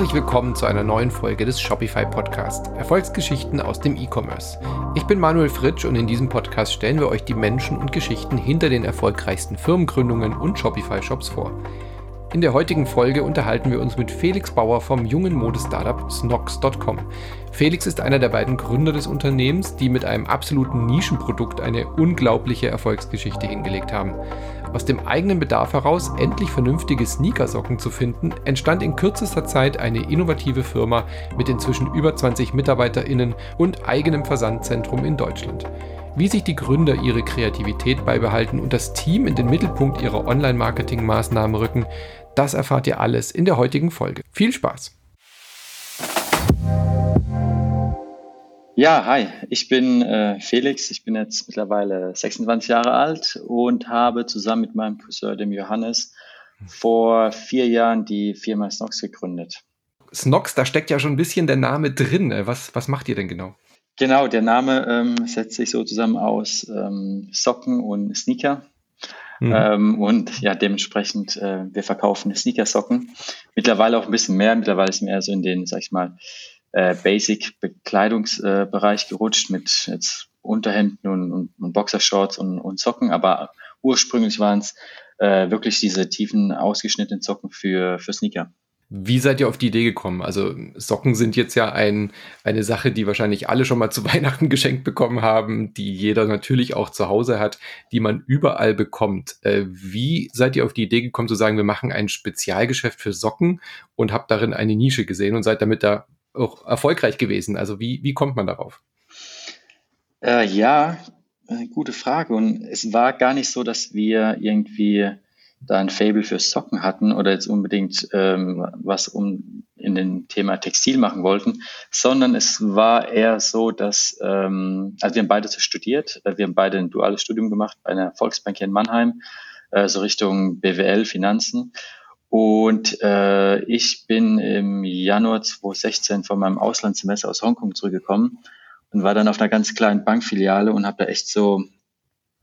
Herzlich willkommen zu einer neuen Folge des Shopify Podcast Erfolgsgeschichten aus dem E-Commerce. Ich bin Manuel Fritsch und in diesem Podcast stellen wir euch die Menschen und Geschichten hinter den erfolgreichsten Firmengründungen und Shopify Shops vor. In der heutigen Folge unterhalten wir uns mit Felix Bauer vom jungen Modestartup Snox.com. Felix ist einer der beiden Gründer des Unternehmens, die mit einem absoluten Nischenprodukt eine unglaubliche Erfolgsgeschichte hingelegt haben. Aus dem eigenen Bedarf heraus, endlich vernünftige Sneakersocken zu finden, entstand in kürzester Zeit eine innovative Firma mit inzwischen über 20 MitarbeiterInnen und eigenem Versandzentrum in Deutschland. Wie sich die Gründer ihre Kreativität beibehalten und das Team in den Mittelpunkt ihrer Online-Marketing-Maßnahmen rücken, das erfahrt ihr alles in der heutigen Folge. Viel Spaß! Ja, hi, ich bin äh, Felix, ich bin jetzt mittlerweile 26 Jahre alt und habe zusammen mit meinem Cousin, dem Johannes, vor vier Jahren die Firma Snox gegründet. Snox, da steckt ja schon ein bisschen der Name drin. Was, was macht ihr denn genau? Genau, der Name ähm, setzt sich so zusammen aus ähm, Socken und Sneaker. Mhm. Ähm, und ja, dementsprechend, äh, wir verkaufen Sneakersocken. Mittlerweile auch ein bisschen mehr. Mittlerweile ist mehr so in den, sag ich mal, äh, Basic-Bekleidungsbereich gerutscht mit jetzt Unterhemden und, und, und Boxershorts und, und Socken, aber ursprünglich waren es äh, wirklich diese tiefen ausgeschnittenen Socken für, für Sneaker. Wie seid ihr auf die Idee gekommen? Also Socken sind jetzt ja ein, eine Sache, die wahrscheinlich alle schon mal zu Weihnachten geschenkt bekommen haben, die jeder natürlich auch zu Hause hat, die man überall bekommt. Äh, wie seid ihr auf die Idee gekommen zu sagen, wir machen ein Spezialgeschäft für Socken und habt darin eine Nische gesehen und seid damit da auch erfolgreich gewesen? Also wie, wie kommt man darauf? Äh, ja, äh, gute Frage. Und es war gar nicht so, dass wir irgendwie da ein Fable für Socken hatten oder jetzt unbedingt ähm, was um in dem Thema Textil machen wollten, sondern es war eher so, dass, ähm, also wir haben beide studiert, äh, wir haben beide ein duales Studium gemacht bei einer Volksbank hier in Mannheim, äh, so Richtung BWL, Finanzen. Und äh, ich bin im Januar 2016 von meinem Auslandssemester aus Hongkong zurückgekommen und war dann auf einer ganz kleinen Bankfiliale und habe da echt so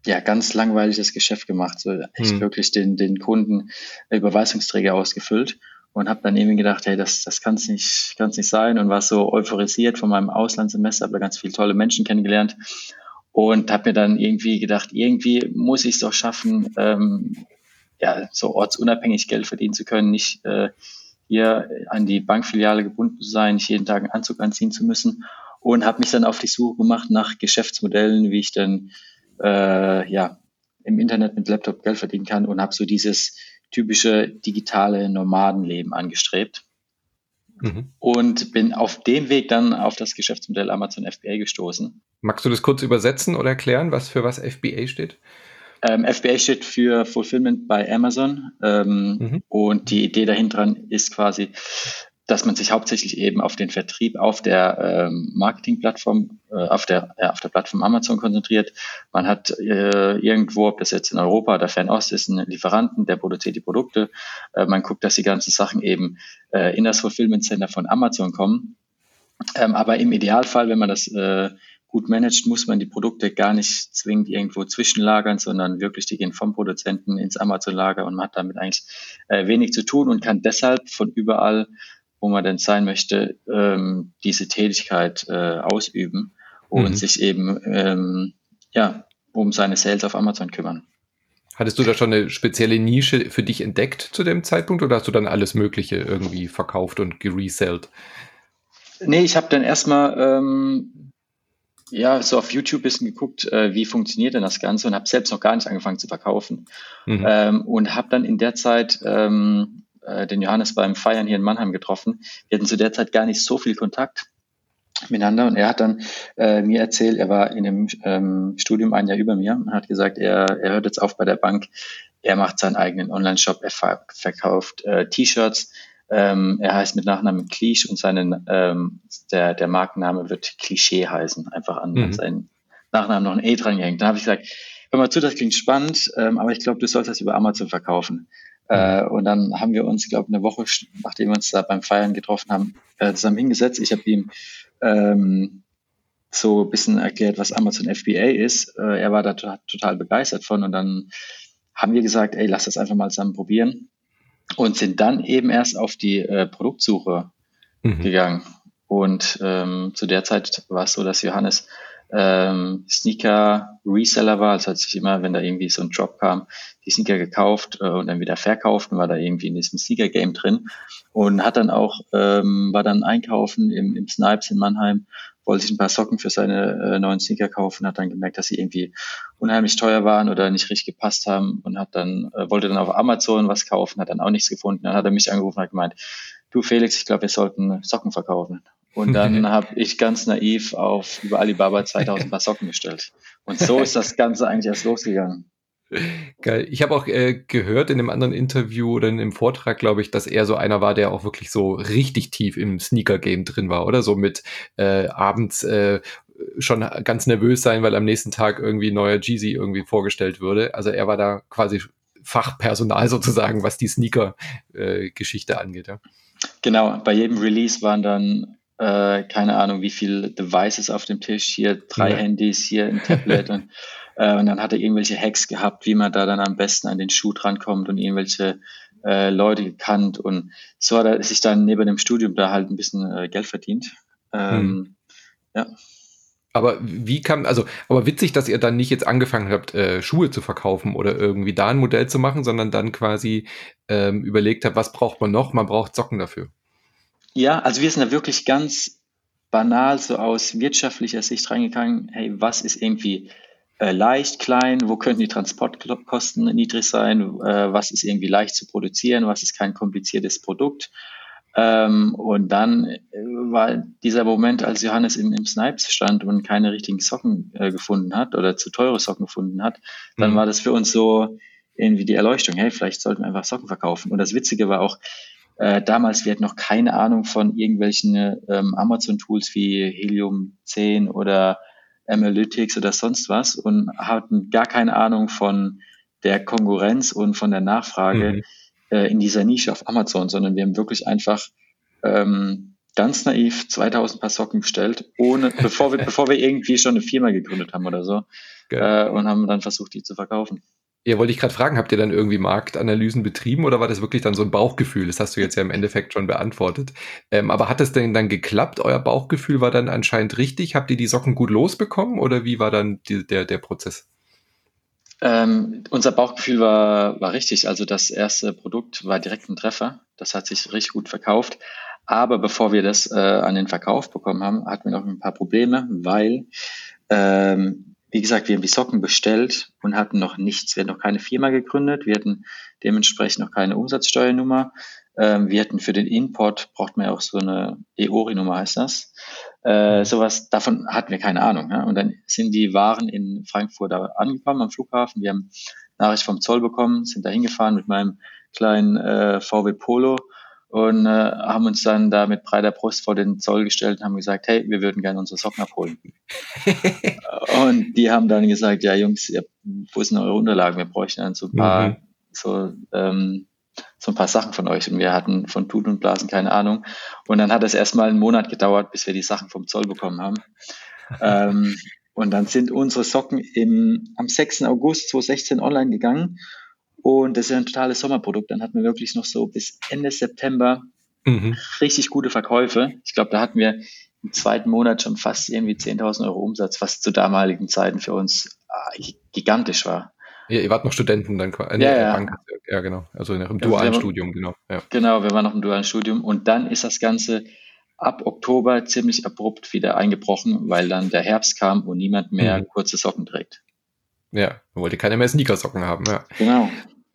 ja ganz langweiliges Geschäft gemacht, so echt hm. wirklich den den Kunden Überweisungsträger ausgefüllt und habe dann irgendwie gedacht, hey, das das kann's nicht kann's nicht sein und war so euphorisiert von meinem Auslandssemester, habe da ganz viele tolle Menschen kennengelernt und habe mir dann irgendwie gedacht, irgendwie muss ich es doch schaffen, ähm, ja, so ortsunabhängig Geld verdienen zu können, nicht äh, hier an die Bankfiliale gebunden zu sein, nicht jeden Tag einen Anzug anziehen zu müssen und habe mich dann auf die Suche gemacht nach Geschäftsmodellen, wie ich dann äh, ja im Internet mit Laptop Geld verdienen kann und habe so dieses typische digitale Nomadenleben angestrebt. Mhm. Und bin auf dem Weg dann auf das Geschäftsmodell Amazon FBA gestoßen. Magst du das kurz übersetzen oder erklären, was für was FBA steht? Ähm, FBA steht für Fulfillment by Amazon ähm, mhm. und die Idee dahinter ist quasi, dass man sich hauptsächlich eben auf den Vertrieb auf der ähm, Marketingplattform, äh, auf der ja, auf der Plattform Amazon konzentriert. Man hat äh, irgendwo, ob das jetzt in Europa oder Fernost ist, einen Lieferanten, der produziert die Produkte. Äh, man guckt, dass die ganzen Sachen eben äh, in das Fulfillment Center von Amazon kommen. Ähm, aber im Idealfall, wenn man das äh, gut managt, muss man die Produkte gar nicht zwingend irgendwo zwischenlagern, sondern wirklich, die gehen vom Produzenten ins Amazon-Lager und man hat damit eigentlich äh, wenig zu tun und kann deshalb von überall, wo man denn sein möchte, ähm, diese Tätigkeit äh, ausüben und mhm. sich eben ähm, ja, um seine Sales auf Amazon kümmern. Hattest du da schon eine spezielle Nische für dich entdeckt zu dem Zeitpunkt oder hast du dann alles Mögliche irgendwie verkauft und geresellt? Nee, ich habe dann erstmal ähm, ja, so auf YouTube ein bisschen geguckt, äh, wie funktioniert denn das Ganze und habe selbst noch gar nicht angefangen zu verkaufen. Mhm. Ähm, und habe dann in der Zeit ähm, äh, den Johannes beim Feiern hier in Mannheim getroffen. Wir hatten zu der Zeit gar nicht so viel Kontakt miteinander und er hat dann äh, mir erzählt, er war in dem ähm, Studium ein Jahr über mir und hat gesagt, er, er hört jetzt auf bei der Bank, er macht seinen eigenen Online-Shop, er verkauft äh, T-Shirts, ähm, er heißt mit Nachnamen Klisch und seinen, ähm, der, der Markenname wird Klischee heißen, einfach an mhm. seinen Nachnamen noch ein E dran gehängt. Da habe ich gesagt, hör mal zu, das klingt spannend, ähm, aber ich glaube, du sollst das über Amazon verkaufen. Mhm. Äh, und dann haben wir uns, glaube eine Woche, nachdem wir uns da beim Feiern getroffen haben, äh, zusammen hingesetzt. Ich habe ihm ähm, so ein bisschen erklärt, was Amazon FBA ist. Äh, er war da total begeistert von und dann haben wir gesagt, ey, lass das einfach mal zusammen probieren und sind dann eben erst auf die äh, Produktsuche mhm. gegangen. Und ähm, zu der Zeit war es so, dass Johannes ähm, Sneaker-Reseller war. Also hat sich immer, wenn da irgendwie so ein Job kam, die Sneaker gekauft äh, und dann wieder verkauft und war da irgendwie in diesem Sneaker-Game drin. Und hat dann auch, ähm, war dann einkaufen im, im Snipes in Mannheim, wollte sich ein paar Socken für seine äh, neuen Sneaker kaufen, hat dann gemerkt, dass sie irgendwie unheimlich teuer waren oder nicht richtig gepasst haben und hat dann, äh, wollte dann auf Amazon was kaufen, hat dann auch nichts gefunden. Dann hat er mich angerufen und hat gemeint, du Felix, ich glaube, wir sollten Socken verkaufen. Und dann habe ich ganz naiv auf über Alibaba 2000 Paar Socken bestellt. Und so ist das Ganze eigentlich erst losgegangen. Geil. Ich habe auch äh, gehört in einem anderen Interview oder in einem Vortrag, glaube ich, dass er so einer war, der auch wirklich so richtig tief im Sneaker-Game drin war, oder? So mit äh, abends äh, schon ganz nervös sein, weil am nächsten Tag irgendwie neuer Jeezy irgendwie vorgestellt würde. Also er war da quasi Fachpersonal sozusagen, was die Sneaker-Geschichte äh, angeht. Ja. Genau, bei jedem Release waren dann äh, keine Ahnung, wie viele Devices auf dem Tisch, hier drei ja. Handys, hier ein Tablet und, äh, und dann hat er irgendwelche Hacks gehabt, wie man da dann am besten an den Schuh drankommt und irgendwelche äh, Leute gekannt und so hat er sich dann neben dem Studium da halt ein bisschen äh, Geld verdient. Ähm, hm. Ja. Aber wie kam, also, aber witzig, dass ihr dann nicht jetzt angefangen habt, äh, Schuhe zu verkaufen oder irgendwie da ein Modell zu machen, sondern dann quasi ähm, überlegt habt, was braucht man noch? Man braucht Socken dafür. Ja, also wir sind da wirklich ganz banal so aus wirtschaftlicher Sicht reingegangen. Hey, was ist irgendwie äh, leicht, klein? Wo könnten die Transportkosten niedrig sein? Äh, was ist irgendwie leicht zu produzieren? Was ist kein kompliziertes Produkt? Ähm, und dann äh, war dieser Moment, als Johannes im, im Snipes stand und keine richtigen Socken äh, gefunden hat oder zu teure Socken gefunden hat, dann mhm. war das für uns so irgendwie die Erleuchtung. Hey, vielleicht sollten wir einfach Socken verkaufen. Und das Witzige war auch, äh, damals, wir hatten noch keine Ahnung von irgendwelchen ähm, Amazon-Tools wie Helium 10 oder Analytics oder sonst was und hatten gar keine Ahnung von der Konkurrenz und von der Nachfrage mhm. äh, in dieser Nische auf Amazon, sondern wir haben wirklich einfach ähm, ganz naiv 2000 Paar Socken bestellt, ohne, bevor wir, bevor wir irgendwie schon eine Firma gegründet haben oder so, äh, und haben dann versucht, die zu verkaufen. Ja, wollte ich gerade fragen, habt ihr dann irgendwie Marktanalysen betrieben oder war das wirklich dann so ein Bauchgefühl? Das hast du jetzt ja im Endeffekt schon beantwortet. Ähm, aber hat das denn dann geklappt? Euer Bauchgefühl war dann anscheinend richtig? Habt ihr die Socken gut losbekommen oder wie war dann die, der, der Prozess? Ähm, unser Bauchgefühl war, war richtig. Also das erste Produkt war direkt ein Treffer. Das hat sich richtig gut verkauft. Aber bevor wir das äh, an den Verkauf bekommen haben, hatten wir noch ein paar Probleme, weil ähm, wie gesagt, wir haben die Socken bestellt und hatten noch nichts. Wir hatten noch keine Firma gegründet. Wir hatten dementsprechend noch keine Umsatzsteuernummer. Ähm, wir hatten für den Import, braucht man ja auch so eine EORI-Nummer, heißt das. Äh, sowas, davon hatten wir keine Ahnung. Ja? Und dann sind die Waren in Frankfurt da angekommen am Flughafen. Wir haben Nachricht vom Zoll bekommen, sind da hingefahren mit meinem kleinen äh, VW Polo und äh, haben uns dann da mit breiter Brust vor den Zoll gestellt und haben gesagt, hey, wir würden gerne unsere Socken abholen. und die haben dann gesagt, ja Jungs, ihr, wo sind eure Unterlagen? Wir bräuchten dann so ein paar, mhm. so, ähm, so ein paar Sachen von euch. Und wir hatten von Tut und Blasen keine Ahnung. Und dann hat es erstmal einen Monat gedauert, bis wir die Sachen vom Zoll bekommen haben. ähm, und dann sind unsere Socken im, am 6. August 2016 online gegangen und das ist ein totales Sommerprodukt. Dann hatten wir wirklich noch so bis Ende September mhm. richtig gute Verkäufe. Ich glaube, da hatten wir im zweiten Monat schon fast irgendwie 10.000 Euro Umsatz, was zu damaligen Zeiten für uns äh, gigantisch war. Ja, ihr wart noch Studenten dann quasi. Ja, ja. Bank, ja, genau. Also im ja, dualen Studium, genau. Ja. Genau, wir waren noch im dualen Studium und dann ist das Ganze ab Oktober ziemlich abrupt wieder eingebrochen, weil dann der Herbst kam und niemand mehr mhm. kurze Socken trägt. Ja, man wollte keiner mehr Sneakersocken haben, ja. Genau.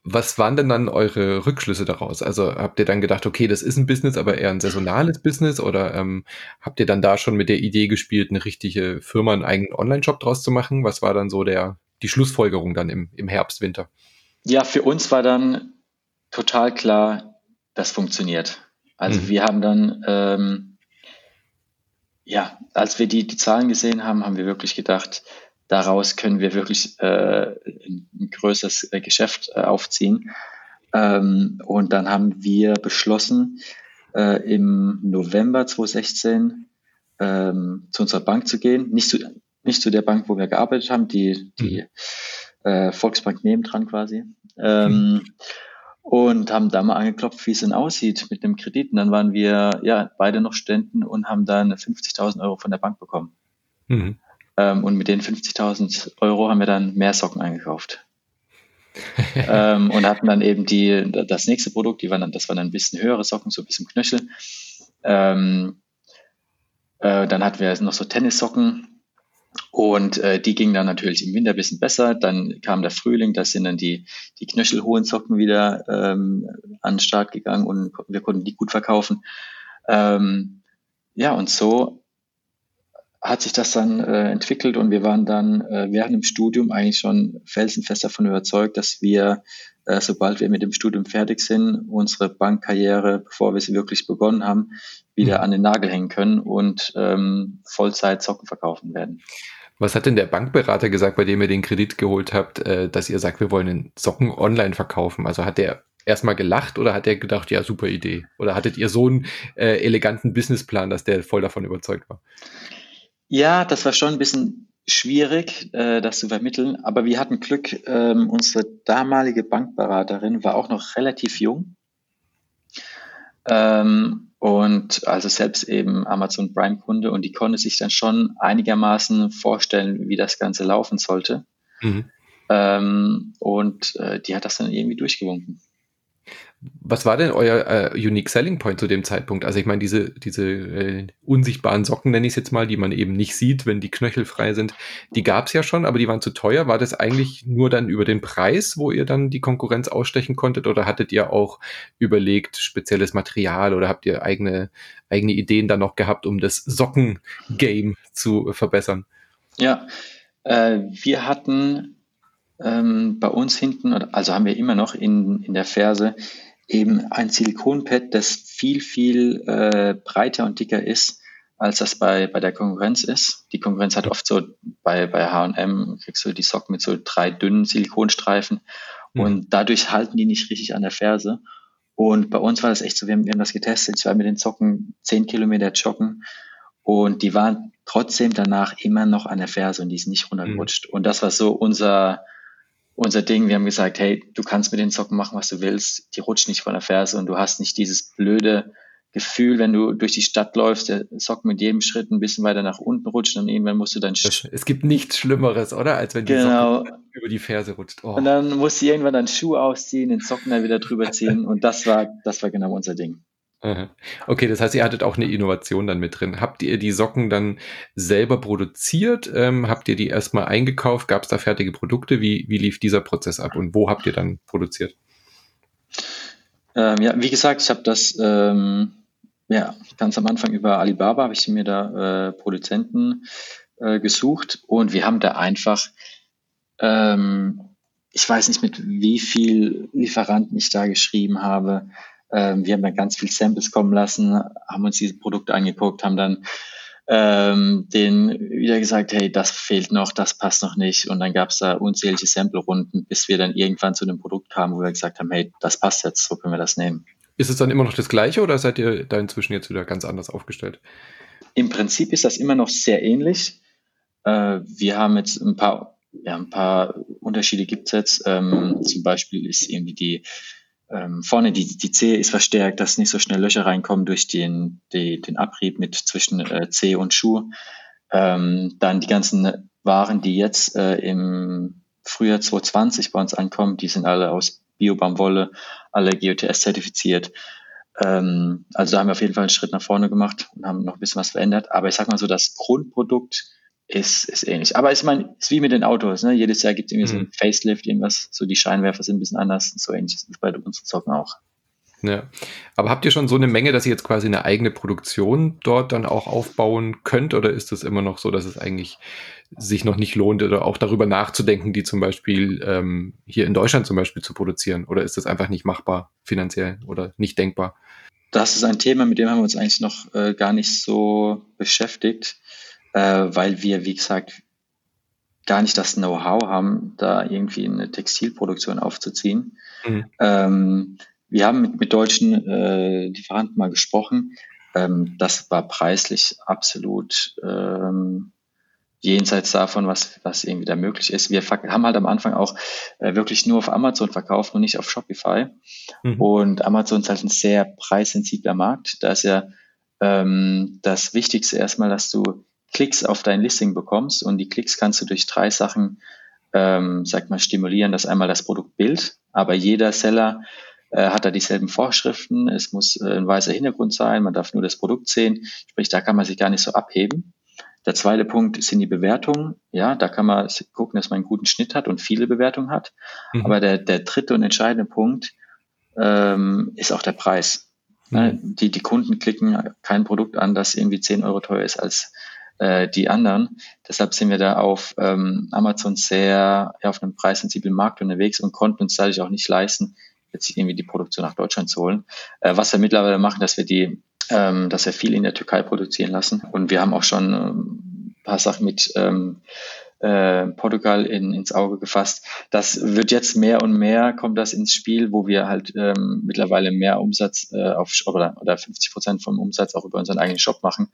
Was waren denn dann eure Rückschlüsse daraus? Also habt ihr dann gedacht, okay, das ist ein Business, aber eher ein saisonales Business? Oder ähm, habt ihr dann da schon mit der Idee gespielt, eine richtige Firma, einen eigenen Online-Shop draus zu machen? Was war dann so der, die Schlussfolgerung dann im, im Herbst, Winter? Ja, für uns war dann total klar, das funktioniert. Also mhm. wir haben dann, ähm, ja, als wir die, die Zahlen gesehen haben, haben wir wirklich gedacht, daraus können wir wirklich äh, ein, größeres äh, Geschäft äh, aufziehen. Ähm, und dann haben wir beschlossen, äh, im November 2016 ähm, zu unserer Bank zu gehen. Nicht zu, nicht zu der Bank, wo wir gearbeitet haben, die, die mhm. äh, Volksbank nebendran quasi. Ähm, und haben da mal angeklopft, wie es denn aussieht mit dem Kredit. Und dann waren wir ja beide noch Studenten und haben dann 50.000 Euro von der Bank bekommen. Mhm. Ähm, und mit den 50.000 Euro haben wir dann mehr Socken eingekauft. ähm, und hatten dann eben die, das nächste Produkt, die waren dann, das waren dann ein bisschen höhere Socken, so ein bisschen Knöchel. Ähm, äh, dann hatten wir noch so Tennissocken, und äh, die gingen dann natürlich im Winter ein bisschen besser. Dann kam der Frühling, da sind dann die, die knöchelhohen Socken wieder ähm, an den Start gegangen und wir konnten die gut verkaufen. Ähm, ja, und so hat sich das dann äh, entwickelt und wir waren dann äh, während dem Studium eigentlich schon felsenfest davon überzeugt, dass wir, äh, sobald wir mit dem Studium fertig sind, unsere Bankkarriere, bevor wir sie wirklich begonnen haben, wieder mhm. an den Nagel hängen können und ähm, Vollzeit Socken verkaufen werden. Was hat denn der Bankberater gesagt, bei dem ihr den Kredit geholt habt, äh, dass ihr sagt, wir wollen den Socken online verkaufen? Also hat der erstmal gelacht oder hat er gedacht, ja, super Idee? Oder hattet ihr so einen äh, eleganten Businessplan, dass der voll davon überzeugt war? Ja, das war schon ein bisschen schwierig, äh, das zu vermitteln, aber wir hatten Glück. Ähm, unsere damalige Bankberaterin war auch noch relativ jung. Ähm, und also selbst eben Amazon Prime Kunde und die konnte sich dann schon einigermaßen vorstellen, wie das Ganze laufen sollte. Mhm. Ähm, und äh, die hat das dann irgendwie durchgewunken. Was war denn euer äh, Unique Selling Point zu dem Zeitpunkt? Also ich meine, diese, diese äh, unsichtbaren Socken, nenne ich es jetzt mal, die man eben nicht sieht, wenn die Knöchel frei sind, die gab es ja schon, aber die waren zu teuer. War das eigentlich nur dann über den Preis, wo ihr dann die Konkurrenz ausstechen konntet? Oder hattet ihr auch überlegt, spezielles Material oder habt ihr eigene, eigene Ideen dann noch gehabt, um das Socken-Game zu verbessern? Ja, äh, wir hatten ähm, bei uns hinten, also haben wir immer noch in, in der Ferse, eben ein Silikonpad, das viel, viel äh, breiter und dicker ist, als das bei, bei der Konkurrenz ist. Die Konkurrenz hat oft so, bei, bei H&M kriegst du die Socken mit so drei dünnen Silikonstreifen mhm. und dadurch halten die nicht richtig an der Ferse. Und bei uns war das echt so, wir haben, wir haben das getestet, ich war mit den Socken zehn Kilometer joggen und die waren trotzdem danach immer noch an der Ferse und die sind nicht runtergerutscht. Mhm. Und das war so unser, unser Ding. Wir haben gesagt, hey, du kannst mit den Socken machen, was du willst. Die rutschen nicht von der Ferse und du hast nicht dieses blöde Gefühl, wenn du durch die Stadt läufst, der Socken mit jedem Schritt ein bisschen weiter nach unten rutscht und irgendwann musst du dann. Es gibt nichts Schlimmeres, oder? Als wenn die genau. Socke über die Ferse rutscht. Oh. Und dann musst du irgendwann dann Schuh ausziehen, den Socken dann wieder drüber ziehen und das war, das war genau unser Ding. Okay, das heißt, ihr hattet auch eine Innovation dann mit drin. Habt ihr die Socken dann selber produziert? Ähm, habt ihr die erstmal eingekauft? Gab es da fertige Produkte? Wie, wie lief dieser Prozess ab und wo habt ihr dann produziert? Ähm, ja, wie gesagt, ich habe das ähm, ja, ganz am Anfang über Alibaba habe ich mir da äh, Produzenten äh, gesucht und wir haben da einfach, ähm, ich weiß nicht mit wie viel Lieferanten ich da geschrieben habe, ähm, wir haben dann ganz viel Samples kommen lassen, haben uns diese Produkte angeguckt, haben dann ähm, denen wieder gesagt, hey, das fehlt noch, das passt noch nicht. Und dann gab es da unzählige Sample-Runden, bis wir dann irgendwann zu einem Produkt kamen, wo wir gesagt haben, hey, das passt jetzt, so können wir das nehmen. Ist es dann immer noch das gleiche oder seid ihr da inzwischen jetzt wieder ganz anders aufgestellt? Im Prinzip ist das immer noch sehr ähnlich. Äh, wir haben jetzt ein paar, ja, ein paar Unterschiede gibt es jetzt. Ähm, zum Beispiel ist irgendwie die ähm, vorne die, die Zehe ist verstärkt, dass nicht so schnell Löcher reinkommen durch den, die, den Abrieb mit zwischen äh, Zehe und Schuh. Ähm, dann die ganzen Waren, die jetzt äh, im Frühjahr 2020 bei uns ankommen, die sind alle aus Biobaumwolle, alle GOTS zertifiziert. Ähm, also da haben wir auf jeden Fall einen Schritt nach vorne gemacht und haben noch ein bisschen was verändert. Aber ich sag mal so, das Grundprodukt ist, ist ähnlich. Aber ich meine, es ist wie mit den Autos. Ne? Jedes Jahr gibt es irgendwie mhm. so ein. Facelift, irgendwas. So die Scheinwerfer sind ein bisschen anders. So ähnlich ist es bei unseren Zocken auch. Ja. Aber habt ihr schon so eine Menge, dass ihr jetzt quasi eine eigene Produktion dort dann auch aufbauen könnt? Oder ist es immer noch so, dass es eigentlich sich noch nicht lohnt oder auch darüber nachzudenken, die zum Beispiel ähm, hier in Deutschland zum Beispiel zu produzieren? Oder ist das einfach nicht machbar finanziell oder nicht denkbar? Das ist ein Thema, mit dem haben wir uns eigentlich noch äh, gar nicht so beschäftigt äh, weil wir, wie gesagt, gar nicht das Know-how haben, da irgendwie eine Textilproduktion aufzuziehen. Mhm. Ähm, wir haben mit, mit deutschen äh, Lieferanten mal gesprochen. Ähm, das war preislich absolut ähm, jenseits davon, was, was irgendwie da möglich ist. Wir haben halt am Anfang auch äh, wirklich nur auf Amazon verkauft und nicht auf Shopify. Mhm. Und Amazon ist halt ein sehr preissensibler Markt. Da ist ja ähm, das Wichtigste erstmal, dass du Klicks auf dein Listing bekommst und die Klicks kannst du durch drei Sachen, ähm, sag mal, stimulieren. Das einmal das Produktbild, aber jeder Seller äh, hat da dieselben Vorschriften. Es muss äh, ein weißer Hintergrund sein, man darf nur das Produkt sehen. Sprich, da kann man sich gar nicht so abheben. Der zweite Punkt sind die Bewertungen. Ja, da kann man gucken, dass man einen guten Schnitt hat und viele Bewertungen hat. Mhm. Aber der, der dritte und entscheidende Punkt ähm, ist auch der Preis. Mhm. Die, die Kunden klicken kein Produkt an, das irgendwie 10 Euro teuer ist als äh, die anderen. Deshalb sind wir da auf ähm, Amazon sehr ja, auf einem preissensiblen Markt unterwegs und konnten uns dadurch auch nicht leisten, jetzt irgendwie die Produktion nach Deutschland zu holen. Äh, was wir mittlerweile machen, dass wir die ähm, dass wir viel in der Türkei produzieren lassen. Und wir haben auch schon ähm, ein paar Sachen mit ähm, äh, Portugal in, ins Auge gefasst. Das wird jetzt mehr und mehr, kommt das ins Spiel, wo wir halt ähm, mittlerweile mehr Umsatz äh, auf oder, oder 50 Prozent vom Umsatz auch über unseren eigenen Shop machen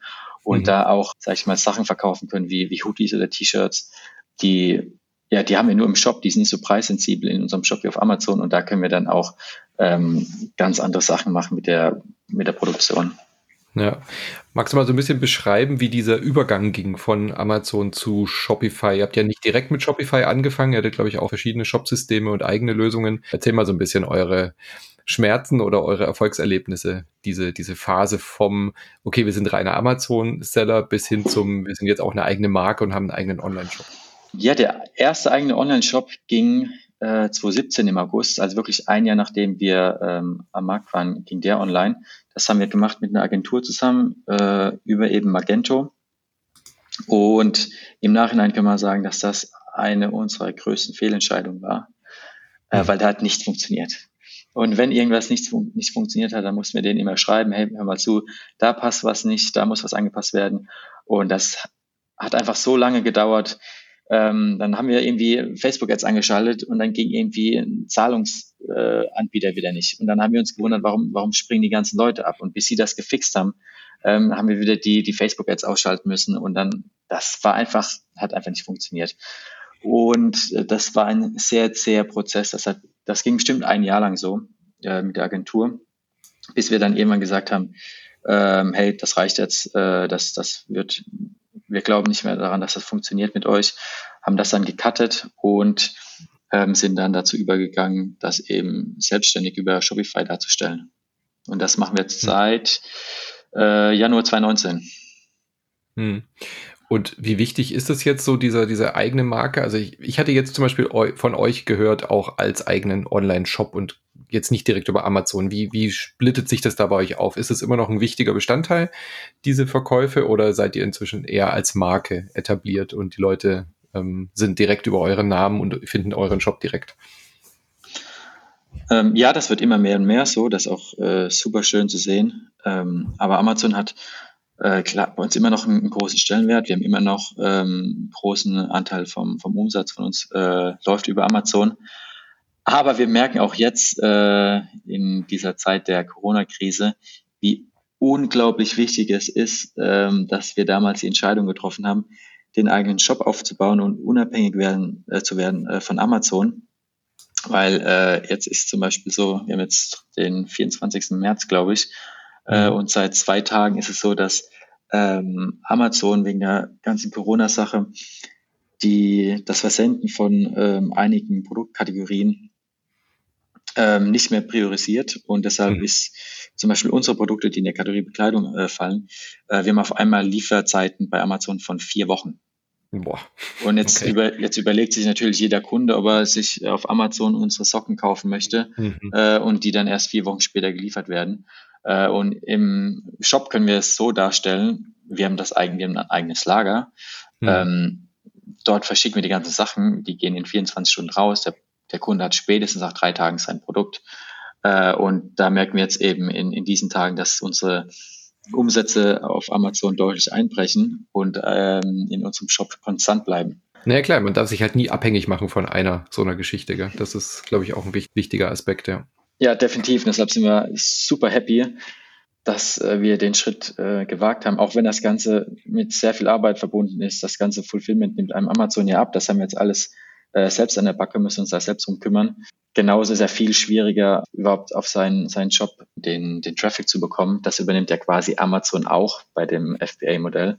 und mhm. da auch, sag ich mal, Sachen verkaufen können wie, wie Hoodies oder T-Shirts, die ja, die haben wir nur im Shop, die sind nicht so preissensibel in unserem Shop wie auf Amazon und da können wir dann auch ähm, ganz andere Sachen machen mit der, mit der Produktion. Ja. Magst du mal so ein bisschen beschreiben, wie dieser Übergang ging von Amazon zu Shopify? Ihr habt ja nicht direkt mit Shopify angefangen, ihr hattet, glaube ich, auch verschiedene Shopsysteme und eigene Lösungen. Erzähl mal so ein bisschen eure Schmerzen oder eure Erfolgserlebnisse, diese, diese Phase vom, okay, wir sind reiner Amazon-Seller bis hin zum, wir sind jetzt auch eine eigene Marke und haben einen eigenen Online-Shop. Ja, der erste eigene Online-Shop ging äh, 2017 im August, also wirklich ein Jahr nachdem wir ähm, am Markt waren, ging der online. Das haben wir gemacht mit einer Agentur zusammen äh, über eben Magento. Und im Nachhinein kann man sagen, dass das eine unserer größten Fehlentscheidungen war, äh, weil da hat nichts funktioniert. Und wenn irgendwas nicht, nicht funktioniert hat, dann mussten wir denen immer schreiben, hey, hör mal zu, da passt was nicht, da muss was angepasst werden. Und das hat einfach so lange gedauert, ähm, dann haben wir irgendwie Facebook-Ads angeschaltet und dann ging irgendwie ein Zahlungsanbieter äh, wieder nicht. Und dann haben wir uns gewundert, warum, warum springen die ganzen Leute ab? Und bis sie das gefixt haben, ähm, haben wir wieder die, die Facebook-Ads ausschalten müssen. Und dann, das war einfach, hat einfach nicht funktioniert. Und äh, das war ein sehr sehr Prozess. Das, hat, das ging bestimmt ein Jahr lang so äh, mit der Agentur, bis wir dann irgendwann gesagt haben, ähm, hey, das reicht jetzt, äh, das, das wird wir glauben nicht mehr daran, dass das funktioniert mit euch, haben das dann gecuttet und ähm, sind dann dazu übergegangen, das eben selbstständig über Shopify darzustellen. Und das machen wir jetzt hm. seit äh, Januar 2019. Hm. Und wie wichtig ist das jetzt so, dieser, diese eigene Marke? Also ich, ich hatte jetzt zum Beispiel von euch gehört, auch als eigenen Online-Shop und jetzt nicht direkt über Amazon. Wie, wie splittet sich das da bei euch auf? Ist es immer noch ein wichtiger Bestandteil, diese Verkäufe, oder seid ihr inzwischen eher als Marke etabliert und die Leute ähm, sind direkt über euren Namen und finden euren Shop direkt? Ähm, ja, das wird immer mehr und mehr so. Das ist auch äh, super schön zu sehen. Ähm, aber Amazon hat äh, klar, bei uns immer noch einen, großen Stellenwert. Wir haben immer noch ähm, großen Anteil vom, vom Umsatz von uns äh, läuft über Amazon. Aber wir merken auch jetzt äh, in dieser Zeit der Corona-Krise, wie unglaublich wichtig es ist, ähm, dass wir damals die Entscheidung getroffen haben, den eigenen Shop aufzubauen und unabhängig werden, äh, zu werden äh, von Amazon. Weil äh, jetzt ist zum Beispiel so, wir haben jetzt den 24. März, glaube ich, äh, mhm. und seit zwei Tagen ist es so, dass ähm, Amazon wegen der ganzen Corona-Sache die das Versenden von ähm, einigen Produktkategorien ähm, nicht mehr priorisiert und deshalb mhm. ist zum Beispiel unsere Produkte, die in der Kategorie Bekleidung äh, fallen, äh, wir haben auf einmal Lieferzeiten bei Amazon von vier Wochen. Boah. Und jetzt, okay. über, jetzt überlegt sich natürlich jeder Kunde, ob er sich auf Amazon unsere Socken kaufen möchte mhm. äh, und die dann erst vier Wochen später geliefert werden. Äh, und im Shop können wir es so darstellen, wir haben das eigen, wir haben ein eigenes Lager. Mhm. Ähm, dort verschicken wir die ganzen Sachen, die gehen in 24 Stunden raus. Der, der Kunde hat spätestens nach drei Tagen sein Produkt. Äh, und da merken wir jetzt eben in, in diesen Tagen, dass unsere Umsätze auf Amazon deutlich einbrechen und ähm, in unserem Shop konstant bleiben. Na ja, klar, man darf sich halt nie abhängig machen von einer so einer Geschichte. Gell? Das ist, glaube ich, auch ein wichtiger Aspekt, ja. Ja, definitiv. Und deshalb sind wir super happy, dass äh, wir den Schritt äh, gewagt haben, auch wenn das Ganze mit sehr viel Arbeit verbunden ist. Das ganze Fulfillment nimmt einem Amazon ja ab. Das haben wir jetzt alles äh, selbst an der Backe, müssen uns da selbst drum kümmern. Genauso ist es ja viel schwieriger, überhaupt auf seinen, seinen Job den, den Traffic zu bekommen. Das übernimmt ja quasi Amazon auch bei dem FBA-Modell.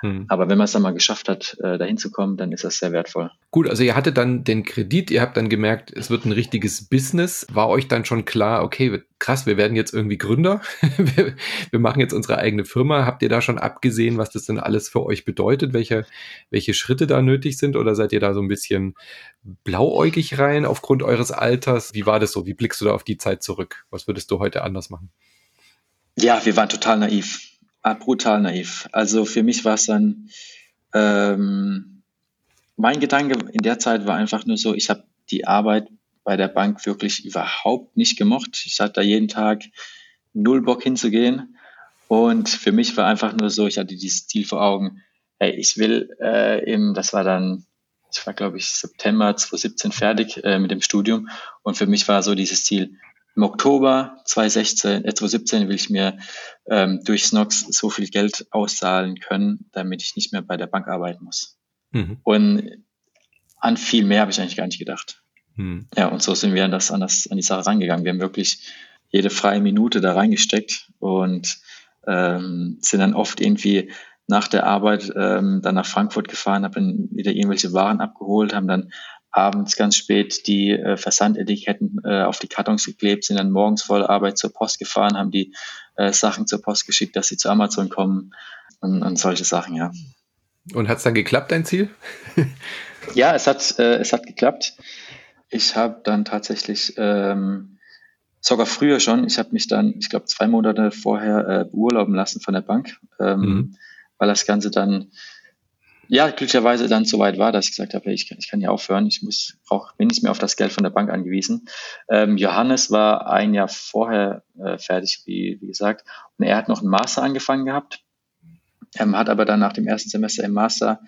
Hm. Aber wenn man es dann mal geschafft hat, äh, dahin zu kommen, dann ist das sehr wertvoll. Gut, also ihr hattet dann den Kredit, ihr habt dann gemerkt, es wird ein richtiges Business. War euch dann schon klar, okay, krass, wir werden jetzt irgendwie Gründer. wir, wir, machen jetzt unsere eigene Firma. Habt ihr da schon abgesehen, was das denn alles für euch bedeutet, welche, welche Schritte da nötig sind? Oder seid ihr da so ein bisschen blauäugig rein aufgrund eures Alters? Wie war das so? Wie blickst du da auf die Zeit zurück? Was würdest du heute anders machen? Ja, wir waren total naiv brutal naiv. Also für mich war es dann, ähm, mein Gedanke in der Zeit war einfach nur so, ich habe die Arbeit bei der Bank wirklich überhaupt nicht gemocht. Ich hatte da jeden Tag null Bock hinzugehen. Und für mich war einfach nur so, ich hatte dieses Ziel vor Augen, hey, ich will äh, im, das war dann, ich war glaube ich September 2017 fertig äh, mit dem Studium. Und für mich war so dieses Ziel, im Oktober 2016, äh, 2017 will ich mir ähm, durch Snox so viel Geld auszahlen können, damit ich nicht mehr bei der Bank arbeiten muss. Mhm. Und an viel mehr habe ich eigentlich gar nicht gedacht. Mhm. Ja, und so sind wir an, das, an, das, an die Sache rangegangen. Wir haben wirklich jede freie Minute da reingesteckt und ähm, sind dann oft irgendwie nach der Arbeit ähm, dann nach Frankfurt gefahren, haben wieder irgendwelche Waren abgeholt, haben dann abends ganz spät die äh, Versandetiketten äh, auf die Kartons geklebt, sind dann morgens voll Arbeit zur Post gefahren, haben die äh, Sachen zur Post geschickt, dass sie zu Amazon kommen und, und solche Sachen, ja. Und hat es dann geklappt, dein Ziel? ja, es hat, äh, es hat geklappt. Ich habe dann tatsächlich ähm, sogar früher schon, ich habe mich dann, ich glaube, zwei Monate vorher äh, beurlauben lassen von der Bank, ähm, mhm. weil das Ganze dann ja, glücklicherweise dann so weit war, dass ich gesagt habe, hey, ich, kann, ich kann hier aufhören, ich muss, brauch, bin nicht mehr auf das Geld von der Bank angewiesen. Ähm, Johannes war ein Jahr vorher äh, fertig, wie, wie gesagt, und er hat noch einen Master angefangen gehabt, ähm, hat aber dann nach dem ersten Semester im Master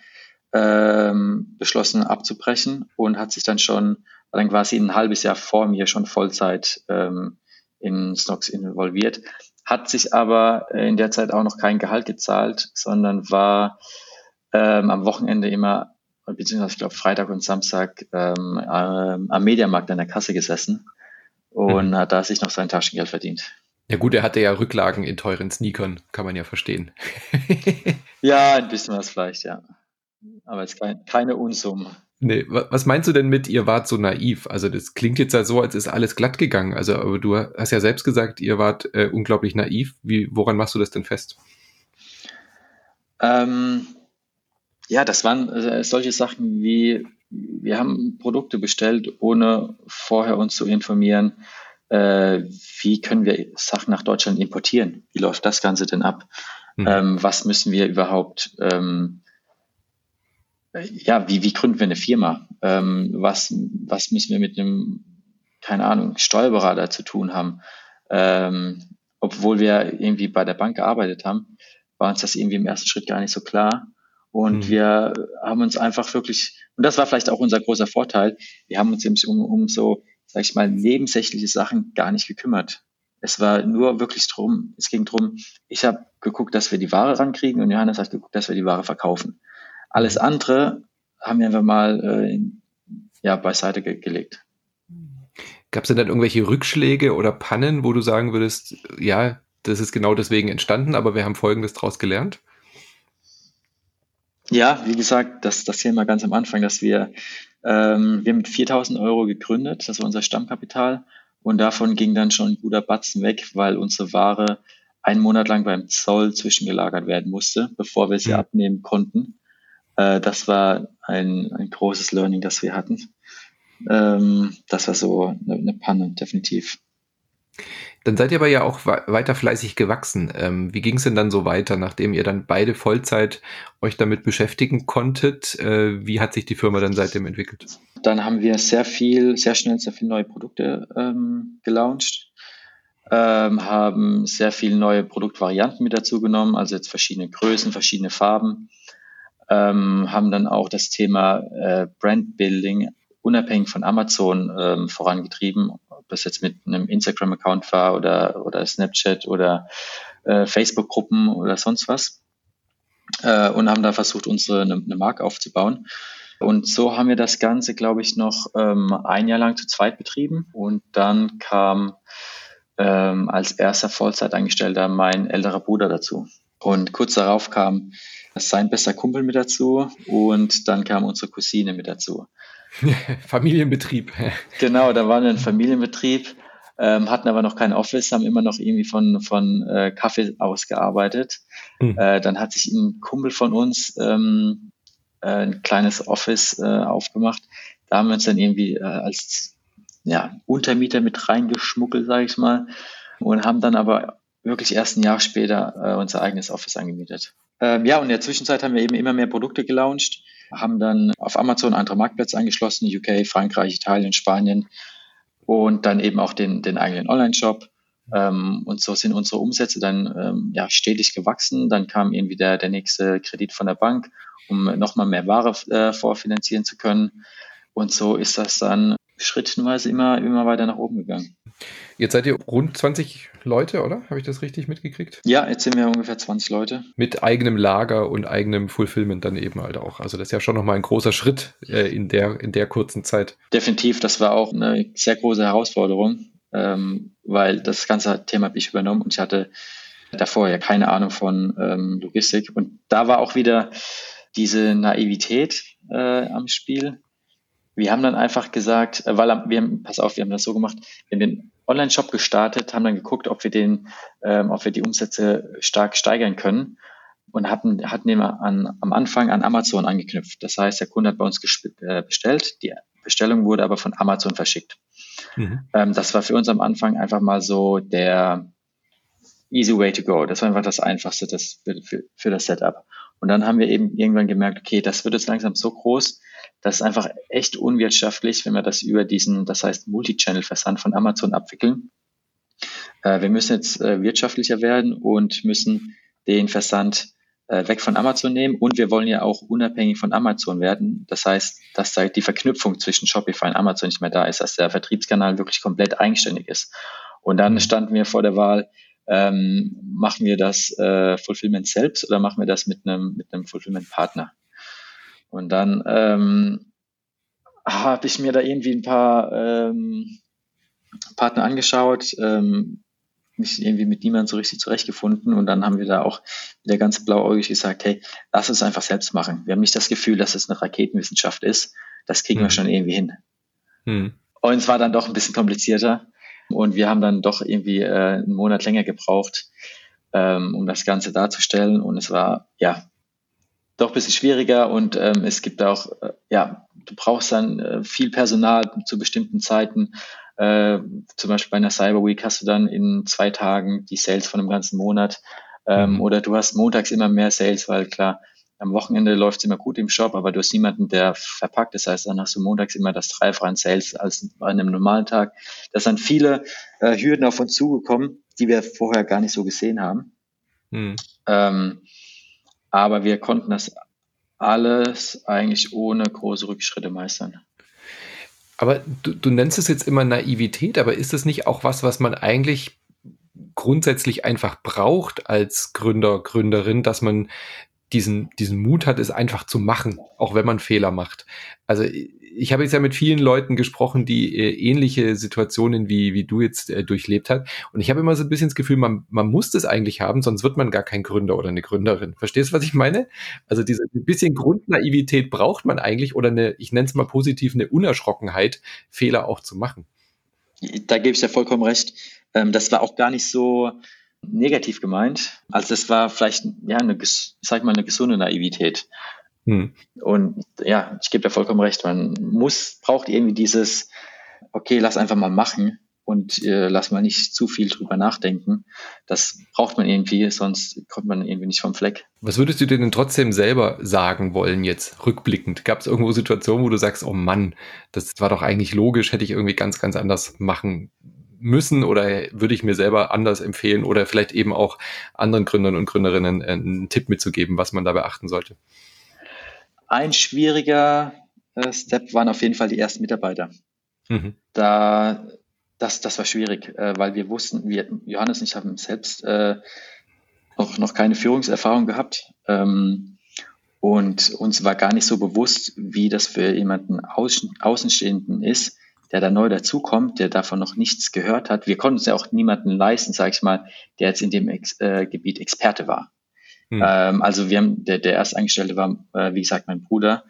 ähm, beschlossen abzubrechen und hat sich dann schon, war dann quasi ein halbes Jahr vor mir schon Vollzeit ähm, in Stocks involviert, hat sich aber in der Zeit auch noch kein Gehalt gezahlt, sondern war ähm, am Wochenende immer, beziehungsweise ich glaube Freitag und Samstag ähm, am Mediamarkt an der Kasse gesessen und mhm. hat da sich noch sein Taschengeld verdient. Ja gut, er hatte ja Rücklagen in teuren Sneakern, kann man ja verstehen. ja, ein bisschen was vielleicht, ja. Aber jetzt kein, keine Unsummen. Nee, was meinst du denn mit, ihr wart so naiv? Also das klingt jetzt ja so, als ist alles glatt gegangen. Also, aber du hast ja selbst gesagt, ihr wart äh, unglaublich naiv. Wie, woran machst du das denn fest? Ähm, ja, das waren äh, solche Sachen wie, wir haben Produkte bestellt, ohne vorher uns zu informieren, äh, wie können wir Sachen nach Deutschland importieren? Wie läuft das Ganze denn ab? Mhm. Ähm, was müssen wir überhaupt, ähm, ja, wie, wie gründen wir eine Firma? Ähm, was, was müssen wir mit einem, keine Ahnung, Steuerberater zu tun haben? Ähm, obwohl wir irgendwie bei der Bank gearbeitet haben, war uns das irgendwie im ersten Schritt gar nicht so klar. Und mhm. wir haben uns einfach wirklich, und das war vielleicht auch unser großer Vorteil, wir haben uns eben um, um so, sag ich mal, nebensächliche Sachen gar nicht gekümmert. Es war nur wirklich drum, es ging drum, ich habe geguckt, dass wir die Ware rankriegen und Johannes hat geguckt, dass wir die Ware verkaufen. Alles mhm. andere haben wir einfach mal äh, ja, beiseite ge gelegt. Gab es denn dann irgendwelche Rückschläge oder Pannen, wo du sagen würdest, ja, das ist genau deswegen entstanden, aber wir haben Folgendes daraus gelernt? Ja, wie gesagt, das, das Thema ganz am Anfang, dass wir, ähm, wir haben mit 4000 Euro gegründet, das war unser Stammkapital und davon ging dann schon ein guter Batzen weg, weil unsere Ware einen Monat lang beim Zoll zwischengelagert werden musste, bevor wir sie ja. abnehmen konnten. Äh, das war ein, ein großes Learning, das wir hatten. Ähm, das war so eine, eine Panne, definitiv. Dann seid ihr aber ja auch weiter fleißig gewachsen. Ähm, wie ging es denn dann so weiter, nachdem ihr dann beide Vollzeit euch damit beschäftigen konntet? Äh, wie hat sich die Firma dann seitdem entwickelt? Dann haben wir sehr viel, sehr schnell sehr viele neue Produkte ähm, gelauncht, ähm, haben sehr viele neue Produktvarianten mit dazu genommen, also jetzt verschiedene Größen, verschiedene Farben, ähm, haben dann auch das Thema äh, Brandbuilding unabhängig von Amazon ähm, vorangetrieben, das jetzt mit einem Instagram-Account war oder, oder Snapchat oder äh, Facebook-Gruppen oder sonst was äh, und haben da versucht, unsere eine, eine Marke aufzubauen. Und so haben wir das Ganze, glaube ich, noch ähm, ein Jahr lang zu zweit betrieben. Und dann kam ähm, als erster Vollzeitangestellter mein älterer Bruder dazu. Und kurz darauf kam sein bester Kumpel mit dazu und dann kam unsere Cousine mit dazu. Familienbetrieb. genau, da waren wir ein Familienbetrieb, ähm, hatten aber noch kein Office, haben immer noch irgendwie von, von äh, Kaffee ausgearbeitet. Mhm. Äh, dann hat sich ein Kumpel von uns ähm, äh, ein kleines Office äh, aufgemacht. Da haben wir uns dann irgendwie äh, als ja, Untermieter mit reingeschmuggelt, sage ich mal, und haben dann aber wirklich erst ein Jahr später äh, unser eigenes Office angemietet. Ähm, ja, und in der Zwischenzeit haben wir eben immer mehr Produkte gelauncht, haben dann auf Amazon andere Marktplätze angeschlossen, UK, Frankreich, Italien, Spanien und dann eben auch den, den eigenen Online-Shop. Ähm, und so sind unsere Umsätze dann ähm, ja, stetig gewachsen. Dann kam irgendwie der, der nächste Kredit von der Bank, um nochmal mehr Ware äh, vorfinanzieren zu können. Und so ist das dann schrittweise immer, immer weiter nach oben gegangen. Jetzt seid ihr rund 20 Leute, oder? Habe ich das richtig mitgekriegt? Ja, jetzt sind wir ungefähr 20 Leute. Mit eigenem Lager und eigenem Fulfillment dann eben halt auch. Also das ist ja schon nochmal ein großer Schritt äh, in, der, in der kurzen Zeit. Definitiv, das war auch eine sehr große Herausforderung, ähm, weil das ganze Thema habe ich übernommen und ich hatte davor ja keine Ahnung von ähm, Logistik. Und da war auch wieder diese Naivität äh, am Spiel wir haben dann einfach gesagt, äh, weil wir haben, pass auf, wir haben das so gemacht, wir haben den Online-Shop gestartet, haben dann geguckt, ob wir den, ähm, ob wir die Umsätze stark steigern können und hatten, hatten immer an, am Anfang an Amazon angeknüpft. Das heißt, der Kunde hat bei uns äh, bestellt, die Bestellung wurde aber von Amazon verschickt. Mhm. Ähm, das war für uns am Anfang einfach mal so der easy way to go. Das war einfach das Einfachste das für, für, für das Setup. Und dann haben wir eben irgendwann gemerkt, okay, das wird jetzt langsam so groß, das ist einfach echt unwirtschaftlich, wenn wir das über diesen, das heißt Multi-Channel-Versand von Amazon abwickeln. Äh, wir müssen jetzt äh, wirtschaftlicher werden und müssen den Versand äh, weg von Amazon nehmen und wir wollen ja auch unabhängig von Amazon werden. Das heißt, dass da die Verknüpfung zwischen Shopify und Amazon nicht mehr da ist, dass der Vertriebskanal wirklich komplett eigenständig ist. Und dann mhm. standen wir vor der Wahl, ähm, machen wir das Fulfillment selbst oder machen wir das mit einem mit einem Fulfillment-Partner? Und dann ähm, habe ich mir da irgendwie ein paar ähm, Partner angeschaut, ähm, mich irgendwie mit niemandem so richtig zurechtgefunden und dann haben wir da auch wieder ganz blauäugig gesagt, hey, lass es einfach selbst machen. Wir haben nicht das Gefühl, dass es eine Raketenwissenschaft ist. Das kriegen mhm. wir schon irgendwie hin. Mhm. Und es war dann doch ein bisschen komplizierter und wir haben dann doch irgendwie äh, einen Monat länger gebraucht, ähm, um das Ganze darzustellen und es war, ja, doch ein bisschen schwieriger und ähm, es gibt auch, äh, ja, du brauchst dann äh, viel Personal zu bestimmten Zeiten. Äh, zum Beispiel bei einer Cyber Week hast du dann in zwei Tagen die Sales von einem ganzen Monat. Ähm, mhm. Oder du hast montags immer mehr Sales, weil klar, am Wochenende läuft es immer gut im Shop, aber du hast niemanden, der verpackt. Das heißt, dann hast du montags immer das Dreifache an Sales als bei einem normalen Tag. Da sind viele äh, Hürden auf uns zugekommen, die wir vorher gar nicht so gesehen haben. Mhm. Ähm, aber wir konnten das alles eigentlich ohne große Rückschritte meistern. Aber du, du nennst es jetzt immer Naivität, aber ist es nicht auch was, was man eigentlich grundsätzlich einfach braucht als Gründer, Gründerin, dass man diesen, diesen Mut hat, es einfach zu machen, auch wenn man Fehler macht. Also ich habe jetzt ja mit vielen Leuten gesprochen, die äh, ähnliche Situationen wie, wie du jetzt äh, durchlebt hast. Und ich habe immer so ein bisschen das Gefühl, man, man muss das eigentlich haben, sonst wird man gar kein Gründer oder eine Gründerin. Verstehst du, was ich meine? Also diese ein bisschen Grundnaivität braucht man eigentlich oder eine, ich nenne es mal positiv, eine Unerschrockenheit, Fehler auch zu machen. Da gebe ich dir vollkommen recht. Ähm, das war auch gar nicht so negativ gemeint. Also das war vielleicht, ja, eine, sag mal, eine gesunde Naivität. Hm. Und ja, ich gebe dir vollkommen recht. Man muss, braucht irgendwie dieses, okay, lass einfach mal machen und äh, lass mal nicht zu viel drüber nachdenken. Das braucht man irgendwie, sonst kommt man irgendwie nicht vom Fleck. Was würdest du dir denn trotzdem selber sagen wollen jetzt, rückblickend? Gab es irgendwo Situationen, wo du sagst, oh Mann, das war doch eigentlich logisch, hätte ich irgendwie ganz, ganz anders machen müssen oder würde ich mir selber anders empfehlen oder vielleicht eben auch anderen Gründern und Gründerinnen äh, einen Tipp mitzugeben, was man da beachten sollte? Ein schwieriger äh, Step waren auf jeden Fall die ersten Mitarbeiter. Mhm. Da, das, das war schwierig, äh, weil wir wussten, wir, Johannes und ich haben selbst äh, noch, noch keine Führungserfahrung gehabt. Ähm, und uns war gar nicht so bewusst, wie das für jemanden Außen, Außenstehenden ist, der da neu dazukommt, der davon noch nichts gehört hat. Wir konnten uns ja auch niemanden leisten, sage ich mal, der jetzt in dem Ex äh, Gebiet Experte war. Hm. Ähm, also wir haben, der, der Erstangestellte war, äh, wie gesagt, mein Bruder.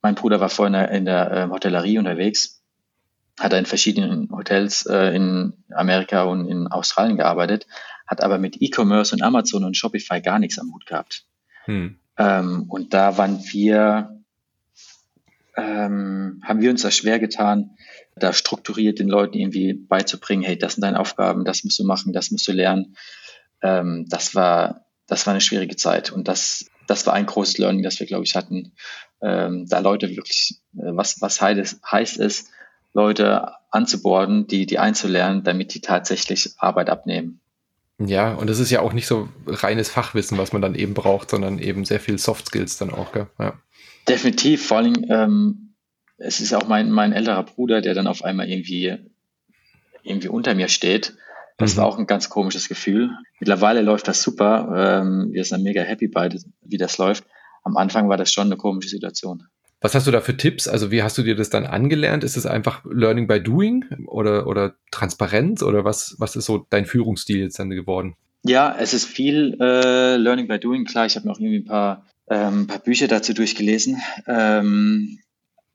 Mein Bruder war vorher in der, in der äh, Hotellerie unterwegs, hat in verschiedenen Hotels äh, in Amerika und in Australien gearbeitet, hat aber mit E-Commerce und Amazon und Shopify gar nichts am Hut gehabt. Hm. Ähm, und da waren wir, ähm, haben wir uns da schwer getan, da strukturiert den Leuten irgendwie beizubringen, hey, das sind deine Aufgaben, das musst du machen, das musst du lernen. Ähm, das war, das war eine schwierige Zeit und das, das war ein großes Learning, das wir, glaube ich, hatten, ähm, da Leute wirklich, äh, was, was heißt, heißt es, Leute anzuborden, die, die einzulernen, damit die tatsächlich Arbeit abnehmen. Ja, und es ist ja auch nicht so reines Fachwissen, was man dann eben braucht, sondern eben sehr viel Soft Skills dann auch, gell? Ja. Definitiv, vor allem, ähm, es ist auch mein, mein älterer Bruder, der dann auf einmal irgendwie, irgendwie unter mir steht. Das mhm. war auch ein ganz komisches Gefühl. Mittlerweile läuft das super. Ähm, wir sind mega happy beide, wie das läuft. Am Anfang war das schon eine komische Situation. Was hast du da für Tipps? Also wie hast du dir das dann angelernt? Ist es einfach Learning by Doing oder, oder Transparenz oder was, was ist so dein Führungsstil jetzt dann geworden? Ja, es ist viel äh, Learning by Doing. Klar, ich habe mir auch irgendwie ein paar, ähm, paar Bücher dazu durchgelesen. Ähm,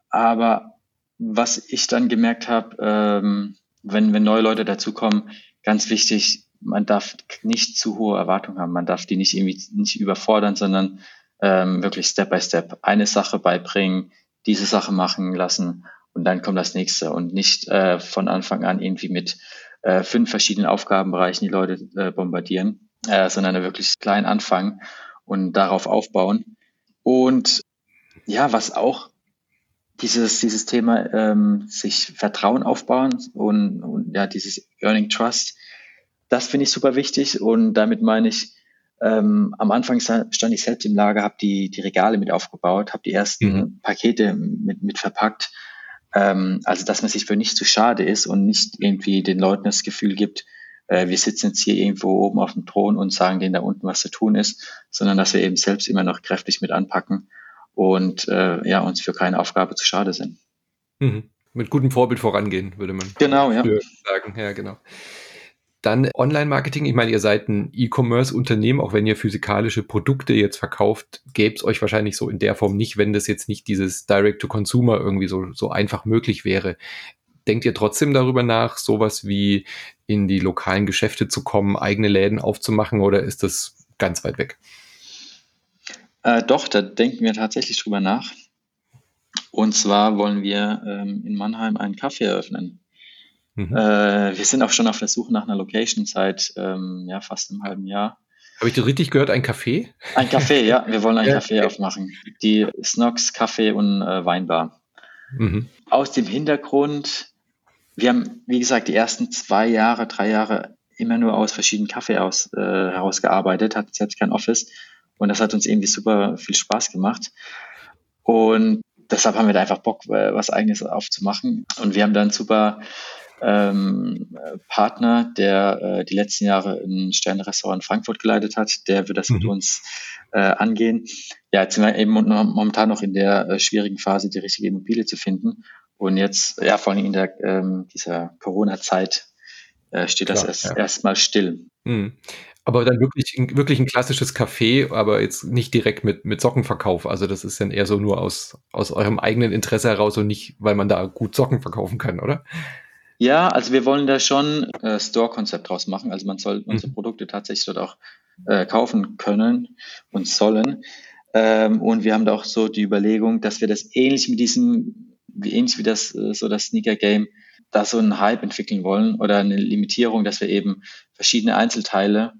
aber was ich dann gemerkt habe, ähm, wenn, wenn neue Leute dazukommen, ganz wichtig, man darf nicht zu hohe Erwartungen haben. Man darf die nicht irgendwie nicht überfordern, sondern ähm, wirklich Step by Step eine Sache beibringen, diese Sache machen lassen und dann kommt das nächste und nicht äh, von Anfang an irgendwie mit äh, fünf verschiedenen Aufgabenbereichen die Leute äh, bombardieren, äh, sondern wirklich klein anfangen und darauf aufbauen. Und ja, was auch dieses, dieses Thema ähm, sich Vertrauen aufbauen und, und ja, dieses Earning Trust, das finde ich super wichtig und damit meine ich, ähm, am Anfang stand ich selbst im Lager, habe die, die Regale mit aufgebaut, habe die ersten mhm. Pakete mit, mit verpackt. Ähm, also, dass man sich für nicht zu schade ist und nicht irgendwie den Leuten das Gefühl gibt, äh, wir sitzen jetzt hier irgendwo oben auf dem Thron und sagen denen da unten, was zu tun ist, sondern dass wir eben selbst immer noch kräftig mit anpacken und äh, ja, uns für keine Aufgabe zu schade sind. Mhm. Mit gutem Vorbild vorangehen, würde man genau, ja. sagen. Ja, genau. Dann Online-Marketing. Ich meine, ihr seid ein E-Commerce-Unternehmen, auch wenn ihr physikalische Produkte jetzt verkauft, gäbe es euch wahrscheinlich so in der Form nicht, wenn das jetzt nicht dieses Direct-to-Consumer irgendwie so, so einfach möglich wäre. Denkt ihr trotzdem darüber nach, sowas wie in die lokalen Geschäfte zu kommen, eigene Läden aufzumachen oder ist das ganz weit weg? Äh, doch, da denken wir tatsächlich drüber nach. Und zwar wollen wir ähm, in Mannheim einen Kaffee eröffnen. Mhm. Äh, wir sind auch schon auf der Suche nach einer Location seit ähm, ja, fast einem halben Jahr. Habe ich das richtig gehört? Ein Café? Ein Café, ja. Wir wollen ein ja. Café aufmachen. Die Snox Kaffee und äh, Weinbar. Mhm. Aus dem Hintergrund, wir haben, wie gesagt, die ersten zwei Jahre, drei Jahre immer nur aus verschiedenen Kaffee aus, äh, herausgearbeitet, hatten selbst kein Office. Und das hat uns irgendwie super viel Spaß gemacht. Und deshalb haben wir da einfach Bock, äh, was eigenes aufzumachen. Und wir haben dann super ähm, Partner, der äh, die letzten Jahre ein Sternrestaurant in Frankfurt geleitet hat, der wird das mhm. mit uns äh, angehen. Ja, jetzt sind wir eben momentan noch in der äh, schwierigen Phase, die richtige Immobilie zu finden. Und jetzt, ja, vor allem in der ähm, dieser Corona-Zeit äh, steht Klar, das erst, ja. erstmal still. Mhm. Aber dann wirklich, wirklich ein klassisches Café, aber jetzt nicht direkt mit, mit Sockenverkauf. Also das ist dann eher so nur aus, aus eurem eigenen Interesse heraus und nicht, weil man da gut Socken verkaufen kann, oder? Ja, also wir wollen da schon äh, Store-Konzept draus machen. Also man soll mhm. unsere Produkte tatsächlich dort auch äh, kaufen können und sollen. Ähm, und wir haben da auch so die Überlegung, dass wir das ähnlich mit diesem, wie ähnlich wie das äh, so das Sneaker-Game, da so einen Hype entwickeln wollen oder eine Limitierung, dass wir eben verschiedene Einzelteile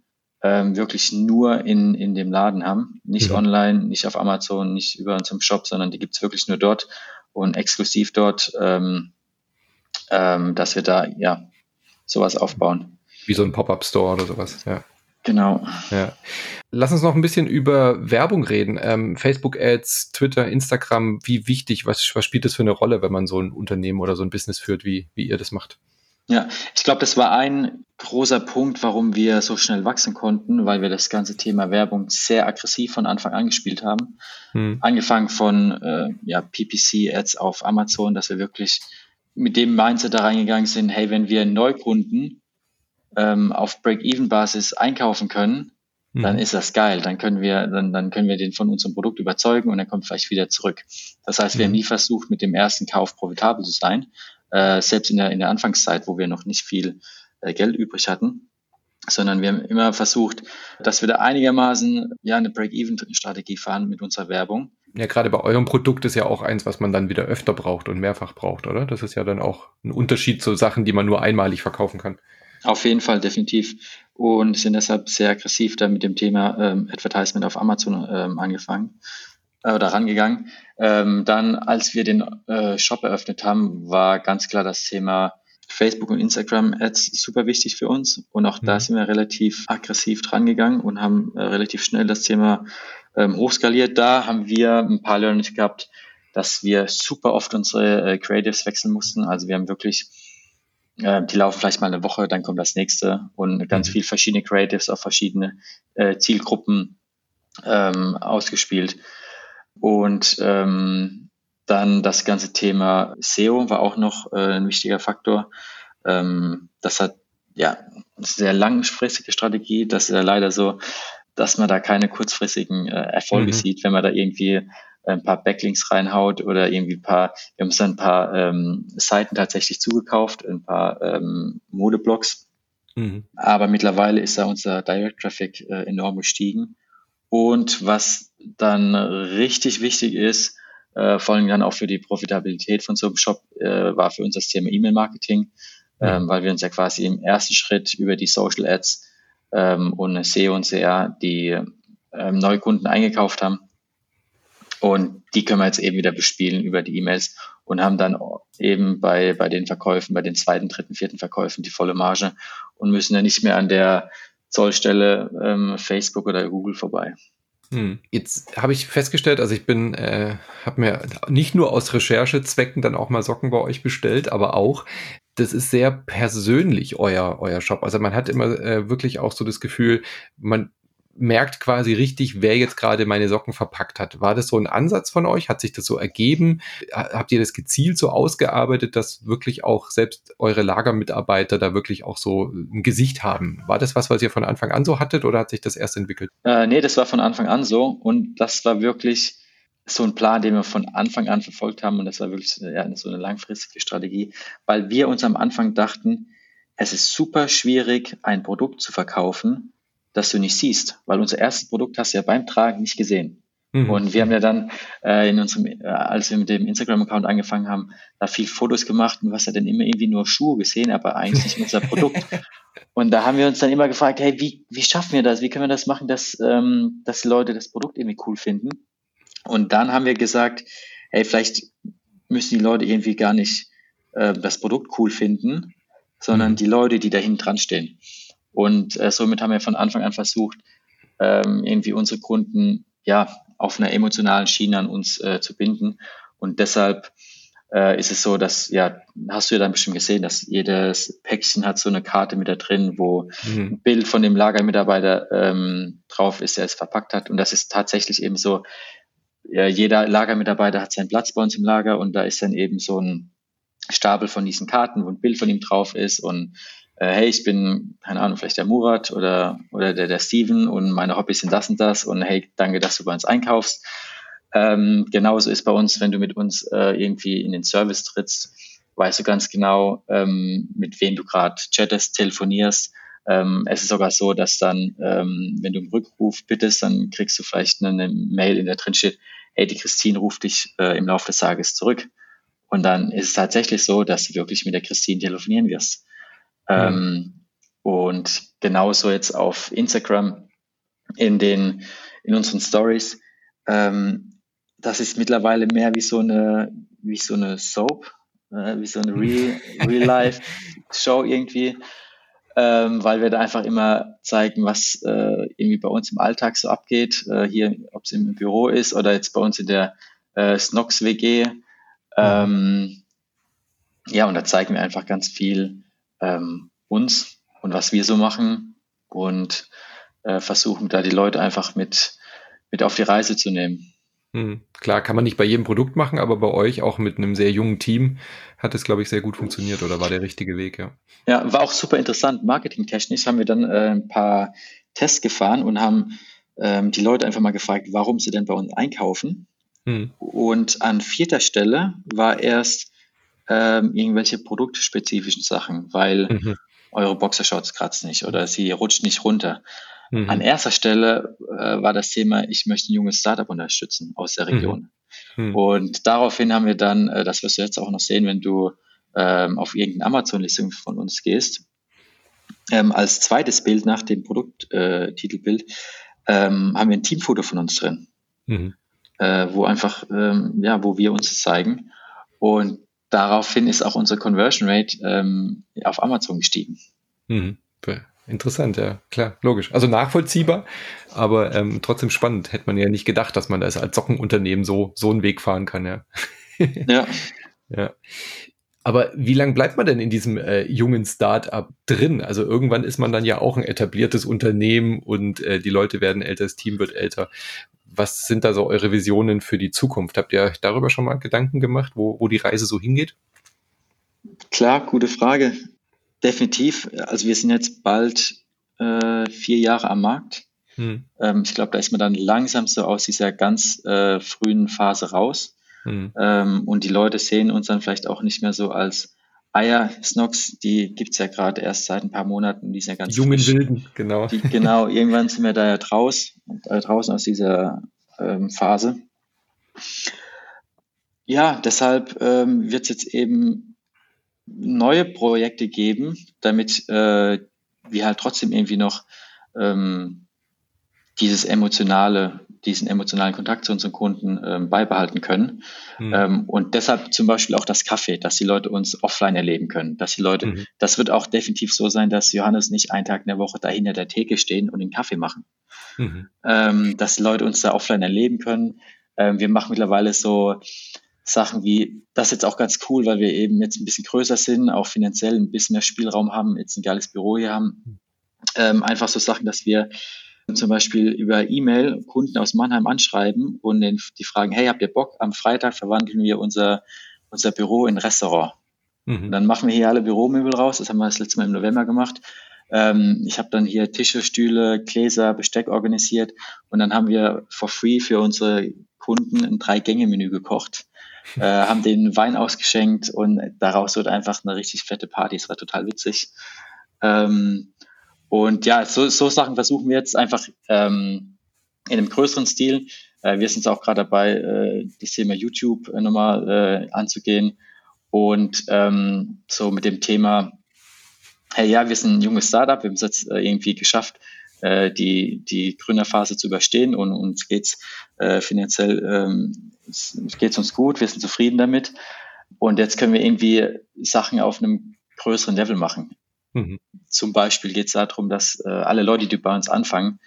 ähm, wirklich nur in, in dem Laden haben. Nicht mhm. online, nicht auf Amazon, nicht über uns im Shop, sondern die gibt's wirklich nur dort und exklusiv dort. Ähm, ähm, dass wir da ja sowas aufbauen. Wie so ein Pop-up-Store oder sowas, ja. Genau. Ja. Lass uns noch ein bisschen über Werbung reden. Ähm, Facebook-Ads, Twitter, Instagram, wie wichtig, was, was spielt das für eine Rolle, wenn man so ein Unternehmen oder so ein Business führt, wie, wie ihr das macht? Ja, ich glaube, das war ein großer Punkt, warum wir so schnell wachsen konnten, weil wir das ganze Thema Werbung sehr aggressiv von Anfang an gespielt haben. Hm. Angefangen von äh, ja, PPC-Ads auf Amazon, dass wir wirklich mit dem Mindset da reingegangen sind, hey, wenn wir Neukunden ähm, auf Break-Even-Basis einkaufen können, hm. dann ist das geil. Dann können wir, dann, dann können wir den von unserem Produkt überzeugen und er kommt vielleicht wieder zurück. Das heißt, wir hm. haben nie versucht, mit dem ersten Kauf profitabel zu sein, äh, selbst in der, in der Anfangszeit, wo wir noch nicht viel äh, Geld übrig hatten, sondern wir haben immer versucht, dass wir da einigermaßen ja eine Break-Even-Strategie fahren mit unserer Werbung. Ja, gerade bei eurem Produkt ist ja auch eins, was man dann wieder öfter braucht und mehrfach braucht, oder? Das ist ja dann auch ein Unterschied zu Sachen, die man nur einmalig verkaufen kann. Auf jeden Fall, definitiv. Und sind deshalb sehr aggressiv da mit dem Thema ähm, Advertisement auf Amazon ähm, angefangen äh, oder rangegangen. Ähm, dann, als wir den äh, Shop eröffnet haben, war ganz klar das Thema Facebook und Instagram Ads super wichtig für uns. Und auch mhm. da sind wir relativ aggressiv dran gegangen und haben äh, relativ schnell das Thema ähm, hochskaliert. Da haben wir ein paar Learnings gehabt, dass wir super oft unsere äh, Creatives wechseln mussten. Also wir haben wirklich, äh, die laufen vielleicht mal eine Woche, dann kommt das nächste und ganz mhm. viel verschiedene Creatives auf verschiedene äh, Zielgruppen ähm, ausgespielt. Und ähm, dann das ganze Thema SEO war auch noch äh, ein wichtiger Faktor. Ähm, das hat ja eine sehr langfristige Strategie. Das ist ja leider so, dass man da keine kurzfristigen äh, Erfolge mhm. sieht, wenn man da irgendwie ein paar Backlinks reinhaut oder irgendwie ein paar, wir haben uns dann ein paar ähm, Seiten tatsächlich zugekauft, ein paar ähm, Modeblogs. Mhm. Aber mittlerweile ist da unser Direct Traffic äh, enorm gestiegen. Und was dann richtig wichtig ist, äh, vor allem dann auch für die Profitabilität von so einem Shop, äh, war für uns das Thema E-Mail-Marketing, ähm, weil wir uns ja quasi im ersten Schritt über die Social Ads ähm, und SEO und CR die ähm, Neukunden eingekauft haben. Und die können wir jetzt eben wieder bespielen über die E-Mails und haben dann eben bei, bei den Verkäufen, bei den zweiten, dritten, vierten Verkäufen die volle Marge und müssen ja nicht mehr an der Zollstelle ähm, Facebook oder Google vorbei. Hm. Jetzt habe ich festgestellt, also ich bin, äh, habe mir nicht nur aus Recherchezwecken dann auch mal Socken bei euch bestellt, aber auch, das ist sehr persönlich euer euer Shop. Also man hat immer äh, wirklich auch so das Gefühl, man merkt quasi richtig, wer jetzt gerade meine Socken verpackt hat. War das so ein Ansatz von euch? Hat sich das so ergeben? Habt ihr das gezielt so ausgearbeitet, dass wirklich auch selbst eure Lagermitarbeiter da wirklich auch so ein Gesicht haben? War das was, was ihr von Anfang an so hattet oder hat sich das erst entwickelt? Äh, nee, das war von Anfang an so und das war wirklich so ein Plan, den wir von Anfang an verfolgt haben und das war wirklich ja, so eine langfristige Strategie, weil wir uns am Anfang dachten, es ist super schwierig, ein Produkt zu verkaufen, das du nicht siehst, weil unser erstes Produkt hast du ja beim Tragen nicht gesehen. Mhm. Und wir haben ja dann äh, in unserem, äh, als wir mit dem Instagram-Account angefangen haben, da viel Fotos gemacht und du hast ja dann immer irgendwie nur Schuhe gesehen, aber eigentlich nicht unser Produkt. Und da haben wir uns dann immer gefragt, hey, wie, wie schaffen wir das? Wie können wir das machen, dass, ähm, dass die Leute das Produkt irgendwie cool finden? Und dann haben wir gesagt, hey, vielleicht müssen die Leute irgendwie gar nicht äh, das Produkt cool finden, sondern mhm. die Leute, die da hinten dran stehen. Und äh, somit haben wir von Anfang an versucht, ähm, irgendwie unsere Kunden ja auf einer emotionalen Schiene an uns äh, zu binden. Und deshalb äh, ist es so, dass, ja, hast du ja dann bestimmt gesehen, dass jedes Päckchen hat so eine Karte mit da drin, wo mhm. ein Bild von dem Lagermitarbeiter ähm, drauf ist, der es verpackt hat. Und das ist tatsächlich eben so, ja, jeder Lagermitarbeiter hat seinen Platz bei uns im Lager und da ist dann eben so ein Stapel von diesen Karten, wo ein Bild von ihm drauf ist und äh, hey, ich bin, keine Ahnung, vielleicht der Murat oder, oder der, der Steven und meine Hobbys sind das und das und hey, danke, dass du bei uns einkaufst. Ähm, genauso ist bei uns, wenn du mit uns äh, irgendwie in den Service trittst, weißt du ganz genau, ähm, mit wem du gerade chattest, telefonierst. Ähm, es ist sogar so, dass dann, ähm, wenn du einen Rückruf bittest, dann kriegst du vielleicht eine, Mail, in der drin steht, hey, die Christine ruft dich äh, im Laufe des Tages zurück. Und dann ist es tatsächlich so, dass du wirklich mit der Christine telefonieren wirst. Ähm, und genauso jetzt auf Instagram in den, in unseren Stories. Ähm, das ist mittlerweile mehr wie so eine, wie so eine Soap, äh, wie so eine Real, Real Life Show irgendwie. Ähm, weil wir da einfach immer zeigen, was äh, irgendwie bei uns im Alltag so abgeht. Äh, hier, ob es im Büro ist oder jetzt bei uns in der äh, Snox WG. Ähm, ja, und da zeigen wir einfach ganz viel ähm, uns und was wir so machen und äh, versuchen da die Leute einfach mit, mit auf die Reise zu nehmen. Hm. Klar, kann man nicht bei jedem Produkt machen, aber bei euch auch mit einem sehr jungen Team hat es, glaube ich, sehr gut funktioniert oder war der richtige Weg, ja. Ja, war auch super interessant. Marketingtechnisch haben wir dann äh, ein paar Tests gefahren und haben ähm, die Leute einfach mal gefragt, warum sie denn bei uns einkaufen. Hm. Und an vierter Stelle war erst ähm, irgendwelche produktspezifischen Sachen, weil mhm. eure Boxershorts kratzen nicht oder sie rutscht nicht runter. Mhm. An erster Stelle äh, war das Thema, ich möchte ein junges Startup unterstützen aus der Region. Mhm. mhm. Und daraufhin haben wir dann, äh, das wirst du jetzt auch noch sehen, wenn du ähm, auf irgendeine Amazon-Listung von uns gehst, ähm, als zweites Bild nach dem Produkttitelbild äh, ähm, haben wir ein Teamfoto von uns drin, mhm. äh, wo einfach, ähm, ja, wo wir uns zeigen. Und daraufhin ist auch unsere Conversion Rate ähm, auf Amazon gestiegen. Mhm. Interessant, ja, klar, logisch. Also nachvollziehbar, aber ähm, trotzdem spannend. Hätte man ja nicht gedacht, dass man das als Sockenunternehmen so, so einen Weg fahren kann, ja. ja. ja. Aber wie lange bleibt man denn in diesem äh, jungen Start-up drin? Also irgendwann ist man dann ja auch ein etabliertes Unternehmen und äh, die Leute werden älter, das Team wird älter. Was sind da so eure Visionen für die Zukunft? Habt ihr euch darüber schon mal Gedanken gemacht, wo, wo die Reise so hingeht? Klar, gute Frage. Definitiv. Also wir sind jetzt bald äh, vier Jahre am Markt. Hm. Ähm, ich glaube, da ist man dann langsam so aus dieser ganz äh, frühen Phase raus. Hm. Ähm, und die Leute sehen uns dann vielleicht auch nicht mehr so als Eier, Snox, die gibt es ja gerade erst seit ein paar Monaten, die sind ja ganz Jungen frisch. Wilden, genau. Die, genau, irgendwann sind wir da ja draus, äh, draußen aus dieser ähm, Phase. Ja, deshalb ähm, wird es jetzt eben neue Projekte geben, damit äh, wir halt trotzdem irgendwie noch ähm, dieses emotionale, diesen emotionalen Kontakt zu unseren Kunden ähm, beibehalten können. Mhm. Ähm, und deshalb zum Beispiel auch das Kaffee, dass die Leute uns offline erleben können, dass die Leute, mhm. das wird auch definitiv so sein, dass Johannes nicht einen Tag in der Woche da hinter der Theke stehen und den Kaffee machen. Mhm. Ähm, dass die Leute uns da offline erleben können. Ähm, wir machen mittlerweile so Sachen wie, das ist jetzt auch ganz cool, weil wir eben jetzt ein bisschen größer sind, auch finanziell ein bisschen mehr Spielraum haben, jetzt ein geiles Büro hier haben. Ähm, einfach so Sachen, dass wir zum Beispiel über E-Mail Kunden aus Mannheim anschreiben und den, die fragen, hey, habt ihr Bock? Am Freitag verwandeln wir unser, unser Büro in Restaurant. Mhm. Und dann machen wir hier alle Büromöbel raus. Das haben wir das letzte Mal im November gemacht. Ähm, ich habe dann hier Tische, Stühle, Gläser, Besteck organisiert und dann haben wir for free für unsere Kunden ein Drei-Gänge-Menü gekocht äh, haben den Wein ausgeschenkt und daraus wurde einfach eine richtig fette Party. Es war total witzig. Ähm, und ja, so, so Sachen versuchen wir jetzt einfach ähm, in einem größeren Stil. Äh, wir sind auch gerade dabei, äh, das Thema YouTube äh, nochmal äh, anzugehen. Und ähm, so mit dem Thema, hey ja, wir sind ein junges Startup, wir haben es jetzt äh, irgendwie geschafft, äh, die, die Gründerphase zu überstehen und uns geht's äh, finanziell ähm, geht's uns gut, wir sind zufrieden damit. Und jetzt können wir irgendwie Sachen auf einem größeren Level machen. Mhm. Zum Beispiel geht es darum, dass äh, alle Leute, die bei uns anfangen,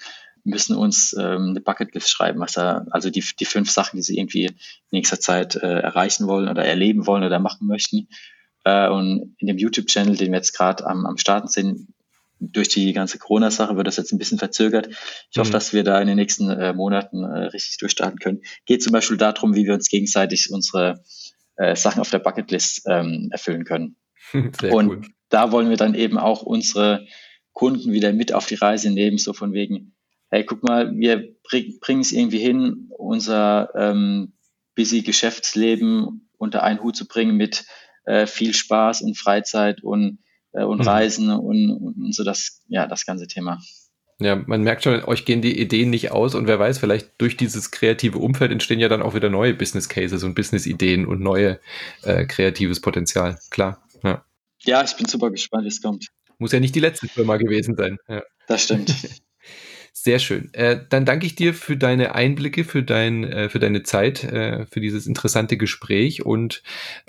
müssen uns ähm, eine Bucketlist schreiben, was da, also die, die fünf Sachen, die sie irgendwie in nächster Zeit äh, erreichen wollen oder erleben wollen oder machen möchten. Äh, und in dem YouTube-Channel, den wir jetzt gerade am, am Starten sind, durch die ganze Corona-Sache wird das jetzt ein bisschen verzögert. Ich mhm. hoffe, dass wir da in den nächsten äh, Monaten äh, richtig durchstarten können. Geht zum Beispiel darum, wie wir uns gegenseitig unsere äh, Sachen auf der Bucketlist ähm, erfüllen können. Sehr Und cool. Da wollen wir dann eben auch unsere Kunden wieder mit auf die Reise nehmen, so von wegen, hey, guck mal, wir bringen es irgendwie hin, unser ähm, busy Geschäftsleben unter einen Hut zu bringen mit äh, viel Spaß und Freizeit und äh, und mhm. Reisen und, und so das, ja, das ganze Thema. Ja, man merkt schon, euch gehen die Ideen nicht aus und wer weiß, vielleicht durch dieses kreative Umfeld entstehen ja dann auch wieder neue Business Cases und Business Ideen und neue äh, kreatives Potenzial. Klar. Ja. Ja, ich bin super gespannt, wie es kommt. Muss ja nicht die letzte Firma gewesen sein. Ja. Das stimmt. Sehr schön. Äh, dann danke ich dir für deine Einblicke, für, dein, äh, für deine Zeit, äh, für dieses interessante Gespräch und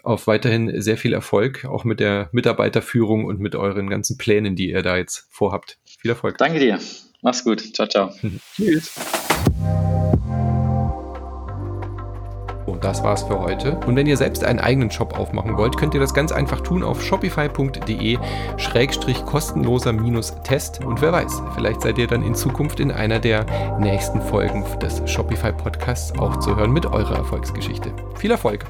auf weiterhin sehr viel Erfolg, auch mit der Mitarbeiterführung und mit euren ganzen Plänen, die ihr da jetzt vorhabt. Viel Erfolg. Danke dir. Mach's gut. Ciao, ciao. Tschüss. Das war's für heute. Und wenn ihr selbst einen eigenen Shop aufmachen wollt, könnt ihr das ganz einfach tun auf shopify.de-kostenloser-test. Und wer weiß, vielleicht seid ihr dann in Zukunft in einer der nächsten Folgen des Shopify Podcasts auch zu hören mit eurer Erfolgsgeschichte. Viel Erfolg!